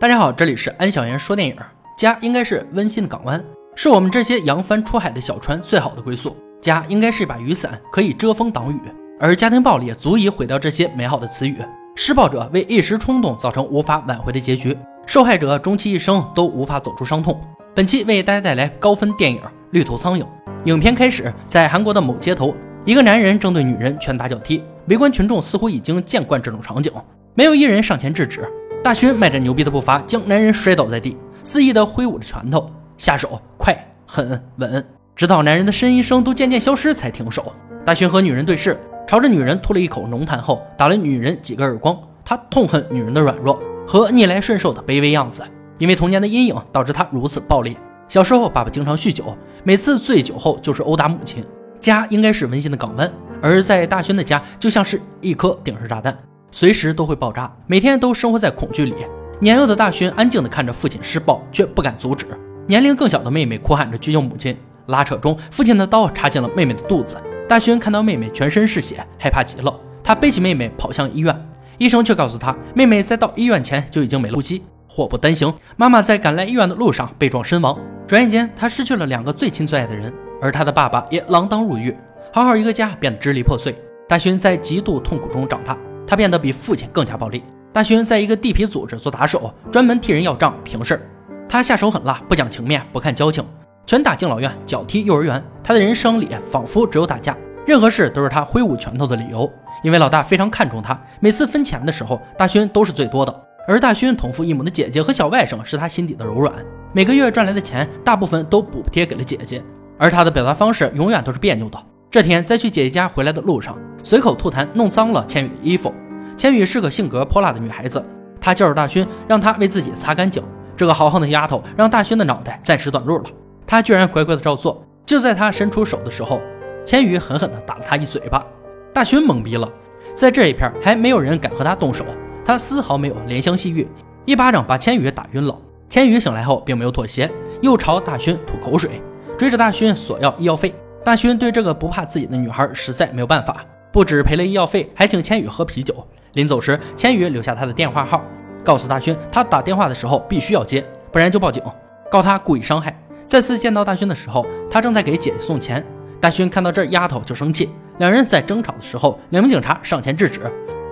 大家好，这里是安小言说电影。家应该是温馨的港湾，是我们这些扬帆出海的小船最好的归宿。家应该是一把雨伞，可以遮风挡雨。而家庭暴力足以毁掉这些美好的词语。施暴者为一时冲动造成无法挽回的结局，受害者终其一生都无法走出伤痛。本期为大家带来高分电影《绿头苍蝇》。影片开始，在韩国的某街头，一个男人正对女人拳打脚踢，围观群众似乎已经见惯这种场景，没有一人上前制止。大勋迈着牛逼的步伐，将男人摔倒在地，肆意地挥舞着拳头，下手快、狠、稳，直到男人的呻吟声都渐渐消失才停手。大勋和女人对视，朝着女人吐了一口浓痰后，打了女人几个耳光。他痛恨女人的软弱和逆来顺受的卑微样子，因为童年的阴影导致他如此暴烈。小时候，爸爸经常酗酒，每次醉酒后就是殴打母亲。家应该是温馨的港湾，而在大勋的家就像是一颗定时炸弹。随时都会爆炸，每天都生活在恐惧里。年幼的大勋安静地看着父亲施暴，却不敢阻止。年龄更小的妹妹哭喊着去救母亲。拉扯中，父亲的刀插进了妹妹的肚子。大勋看到妹妹全身是血，害怕极了。他背起妹妹跑向医院，医生却告诉他，妹妹在到医院前就已经没了呼吸。祸不单行，妈妈在赶来医院的路上被撞身亡。转眼间，他失去了两个最亲最爱的人，而他的爸爸也锒铛入狱。好好一个家变得支离破碎。大勋在极度痛苦中长大。他变得比父亲更加暴力。大勋在一个地痞组织做打手，专门替人要账平事儿。他下手狠辣，不讲情面，不看交情，拳打敬老院，脚踢幼儿园。他的人生里仿佛只有打架，任何事都是他挥舞拳头的理由。因为老大非常看重他，每次分钱的时候，大勋都是最多的。而大勋同父异母的姐姐和小外甥是他心底的柔软，每个月赚来的钱大部分都补贴给了姐姐，而他的表达方式永远都是别扭的。这天在去姐姐家回来的路上。随口吐痰，弄脏了千羽的衣服。千羽是个性格泼辣的女孩子，她叫着大勋，让他为自己擦干净。这个豪横的丫头让大勋的脑袋暂时短路了，他居然乖乖的照做。就在他伸出手的时候，千羽狠狠地打了他一嘴巴。大勋懵逼了，在这一片还没有人敢和他动手，他丝毫没有怜香惜玉，一巴掌把千羽打晕了。千羽醒来后并没有妥协，又朝大勋吐口水，追着大勋索要医药费。大勋对这个不怕自己的女孩实在没有办法。不止赔了医药费，还请千羽喝啤酒。临走时，千羽留下他的电话号，告诉大勋，他打电话的时候必须要接，不然就报警，告他故意伤害。再次见到大勋的时候，他正在给姐姐送钱。大勋看到这丫头就生气，两人在争吵的时候，两名警察上前制止，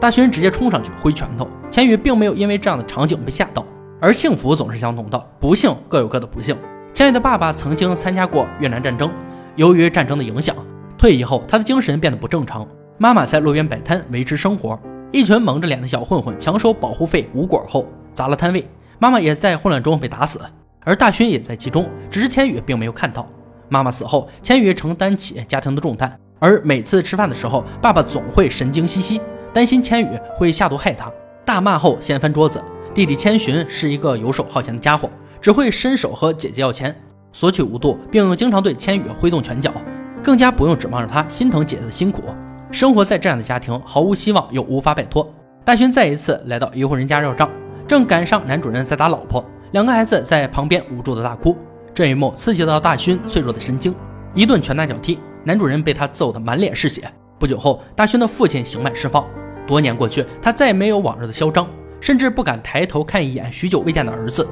大勋直接冲上去挥拳头。千羽并没有因为这样的场景被吓到，而幸福总是相同的，不幸各有各的不幸。千羽的爸爸曾经参加过越南战争，由于战争的影响，退役后他的精神变得不正常。妈妈在路边摆摊维持生活，一群蒙着脸的小混混抢收保护费无果后砸了摊位，妈妈也在混乱中被打死，而大勋也在其中，只是千羽并没有看到。妈妈死后，千羽承担起家庭的重担，而每次吃饭的时候，爸爸总会神经兮兮，担心千羽会下毒害他，大骂后掀翻桌子。弟弟千寻是一个游手好闲的家伙，只会伸手和姐姐要钱，索取无度，并经常对千羽挥动拳脚，更加不用指望着他心疼姐姐的辛苦。生活在这样的家庭，毫无希望又无法摆脱。大勋再一次来到一户人家要账，正赶上男主人在打老婆，两个孩子在旁边无助的大哭。这一幕刺激到大勋脆弱的神经，一顿拳打脚踢，男主人被他揍得满脸是血。不久后，大勋的父亲刑满释放。多年过去，他再没有往日的嚣张，甚至不敢抬头看一眼许久未见的儿子。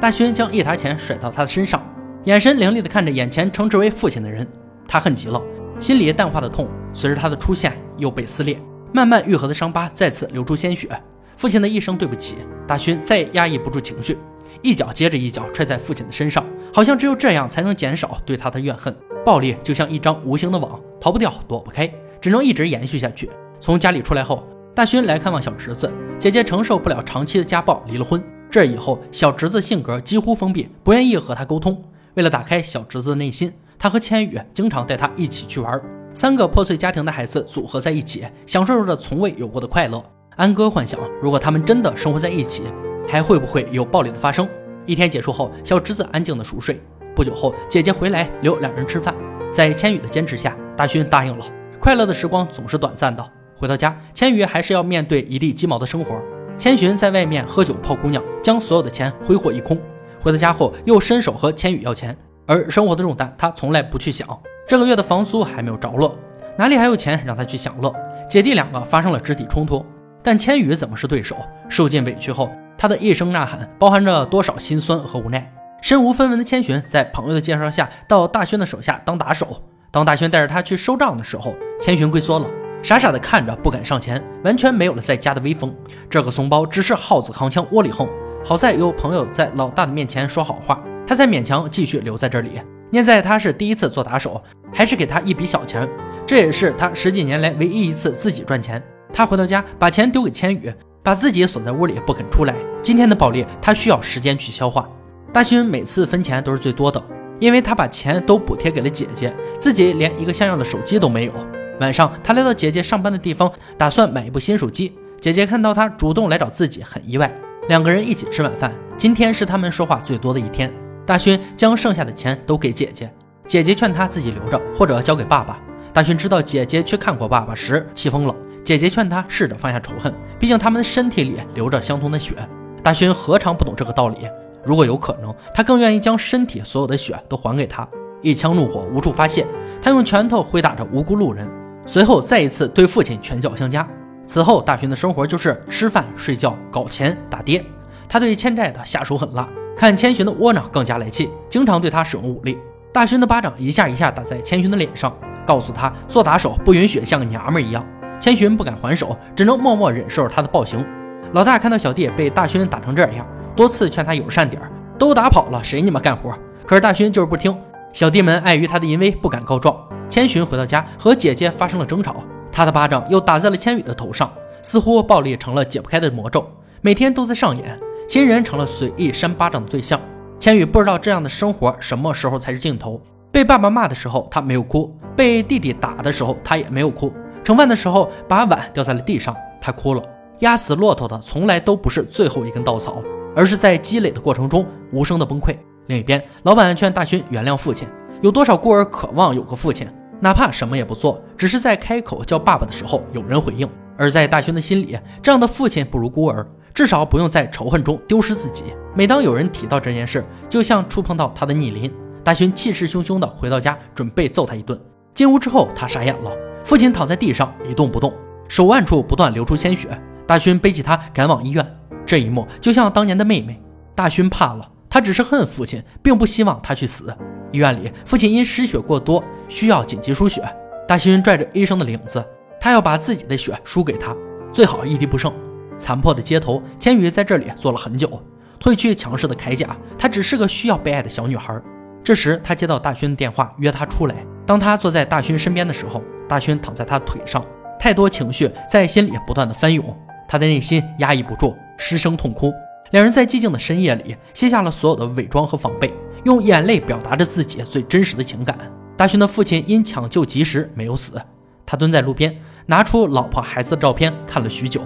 大勋将一沓钱甩到他的身上，眼神凌厉地看着眼前称之为父亲的人，他恨极了。心里淡化的痛，随着他的出现又被撕裂，慢慢愈合的伤疤再次流出鲜血。父亲的一声对不起，大勋再也压抑不住情绪，一脚接着一脚踹在父亲的身上，好像只有这样才能减少对他的怨恨。暴力就像一张无形的网，逃不掉，躲不开，只能一直延续下去。从家里出来后，大勋来看望小侄子，姐姐承受不了长期的家暴，离了婚。这以后，小侄子性格几乎封闭，不愿意和他沟通。为了打开小侄子的内心。他和千羽经常带他一起去玩，三个破碎家庭的孩子组合在一起，享受着从未有过的快乐。安哥幻想，如果他们真的生活在一起，还会不会有暴力的发生？一天结束后，小侄子安静的熟睡。不久后，姐姐回来留两人吃饭，在千羽的坚持下，大勋答应了。快乐的时光总是短暂的，回到家，千羽还是要面对一地鸡毛的生活。千寻在外面喝酒泡姑娘，将所有的钱挥霍一空。回到家后，又伸手和千羽要钱。而生活的重担，他从来不去想。这个月的房租还没有着落，哪里还有钱让他去享乐？姐弟两个发生了肢体冲突，但千羽怎么是对手？受尽委屈后，他。的一声呐喊包含着多少心酸和无奈。身无分文的千寻在朋友的介绍下到大轩的手下当打手。当大轩带着他去收账的时候，千寻龟缩了，傻傻的看着，不敢上前，完全没有了在家的威风。这个怂包只是耗子扛枪窝里横。好在有朋友在老大的面前说好话，他才勉强继续留在这里。念在他是第一次做打手，还是给他一笔小钱，这也是他十几年来唯一一次自己赚钱。他回到家，把钱丢给千羽，把自己锁在屋里不肯出来。今天的暴力，他需要时间去消化。大勋每次分钱都是最多的，因为他把钱都补贴给了姐姐，自己连一个像样的手机都没有。晚上，他来到姐姐上班的地方，打算买一部新手机。姐姐看到他主动来找自己，很意外。两个人一起吃晚饭，今天是他们说话最多的一天。大勋将剩下的钱都给姐姐，姐姐劝他自己留着或者交给爸爸。大勋知道姐姐去看过爸爸时气疯了，姐姐劝他试着放下仇恨，毕竟他们的身体里流着相同的血。大勋何尝不懂这个道理？如果有可能，他更愿意将身体所有的血都还给他。一腔怒火无处发泄，他用拳头挥打着无辜路人，随后再一次对父亲拳脚相加。此后，大勋的生活就是吃饭、睡觉、搞钱、打爹。他对欠债的下手狠辣，看千寻的窝囊更加来气，经常对他使用武力。大勋的巴掌一下一下打在千寻的脸上，告诉他做打手不允许像个娘们一样。千寻不敢还手，只能默默忍受他的暴行。老大看到小弟被大勋打成这样，多次劝他友善点儿，都打跑了，谁你妈干活？可是大勋就是不听。小弟们碍于他的淫威，不敢告状。千寻回到家和姐姐发生了争吵。他的巴掌又打在了千羽的头上，似乎暴力成了解不开的魔咒，每天都在上演。亲人成了随意扇巴掌的对象。千羽不知道这样的生活什么时候才是尽头。被爸爸骂的时候，他没有哭；被弟弟打的时候，他也没有哭。盛饭的时候，把碗掉在了地上，他哭了。压死骆驼的从来都不是最后一根稻草，而是在积累的过程中无声的崩溃。另一边，老板劝大勋原谅父亲。有多少孤儿渴望有个父亲？哪怕什么也不做，只是在开口叫爸爸的时候有人回应。而在大勋的心里，这样的父亲不如孤儿，至少不用在仇恨中丢失自己。每当有人提到这件事，就像触碰到他的逆鳞。大勋气势汹汹地回到家，准备揍他一顿。进屋之后，他傻眼了，父亲躺在地上一动不动，手腕处不断流出鲜血。大勋背起他赶往医院，这一幕就像当年的妹妹。大勋怕了，他只是恨父亲，并不希望他去死。医院里，父亲因失血过多，需要紧急输血。大勋拽着医生的领子，他要把自己的血输给他，最好一滴不剩。残破的街头，千羽在这里坐了很久，褪去强势的铠甲，她只是个需要被爱的小女孩。这时，她接到大勋的电话，约他出来。当他坐在大勋身边的时候，大勋躺在他的腿上，太多情绪在心里不断的翻涌，他的内心压抑不住，失声痛哭。两人在寂静的深夜里卸下了所有的伪装和防备。用眼泪表达着自己最真实的情感。大勋的父亲因抢救及时没有死，他蹲在路边，拿出老婆孩子的照片看了许久。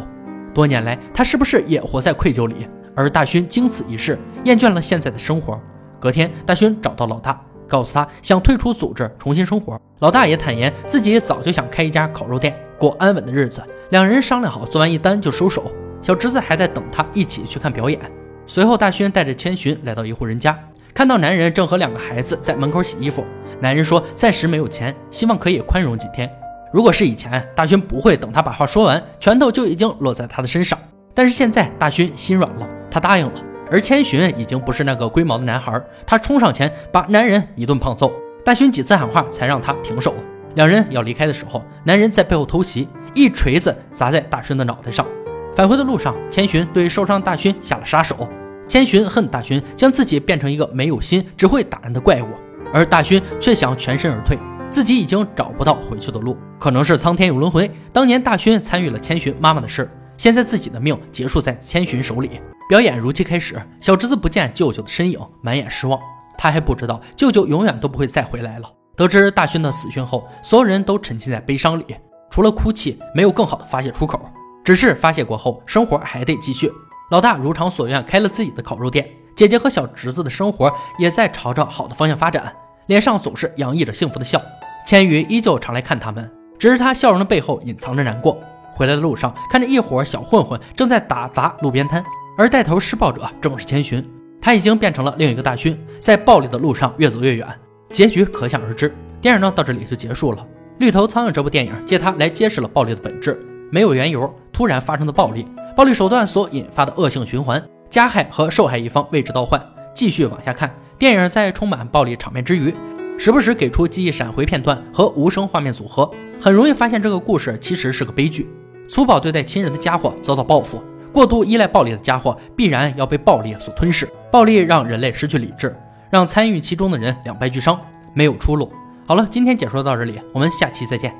多年来，他是不是也活在愧疚里？而大勋经此一事，厌倦了现在的生活。隔天，大勋找到老大，告诉他想退出组织，重新生活。老大也坦言自己早就想开一家烤肉店，过安稳的日子。两人商量好，做完一单就收手。小侄子还在等他一起去看表演。随后，大勋带着千寻来到一户人家。看到男人正和两个孩子在门口洗衣服，男人说暂时没有钱，希望可以宽容几天。如果是以前，大勋不会等他把话说完，拳头就已经落在他的身上。但是现在，大勋心软了，他答应了。而千寻已经不是那个龟毛的男孩，他冲上前把男人一顿胖揍。大勋几次喊话才让他停手。两人要离开的时候，男人在背后偷袭，一锤子砸在大勋的脑袋上。返回的路上，千寻对受伤大勋下了杀手。千寻恨大勋将自己变成一个没有心、只会打人的怪物，而大勋却想全身而退，自己已经找不到回去的路。可能是苍天有轮回，当年大勋参与了千寻妈妈的事，现在自己的命结束在千寻手里。表演如期开始，小侄子不见舅舅的身影，满眼失望。他还不知道舅舅永远都不会再回来了。得知大勋的死讯后，所有人都沉浸在悲伤里，除了哭泣，没有更好的发泄出口。只是发泄过后，生活还得继续。老大如偿所愿开了自己的烤肉店，姐姐和小侄子的生活也在朝着好的方向发展，脸上总是洋溢着幸福的笑。千羽依旧常来看他们，只是他笑容的背后隐藏着难过。回来的路上，看着一伙小混混正在打砸路边摊，而带头施暴者正是千寻。他已经变成了另一个大勋，在暴力的路上越走越远，结局可想而知。电影呢到这里就结束了。《绿头苍蝇》这部电影借它来揭示了暴力的本质，没有缘由突然发生的暴力。暴力手段所引发的恶性循环，加害和受害一方位置倒换。继续往下看，电影在充满暴力场面之余，时不时给出记忆闪回片段和无声画面组合，很容易发现这个故事其实是个悲剧。粗暴对待亲人的家伙遭到报复，过度依赖暴力的家伙必然要被暴力所吞噬。暴力让人类失去理智，让参与其中的人两败俱伤，没有出路。好了，今天解说到这里，我们下期再见。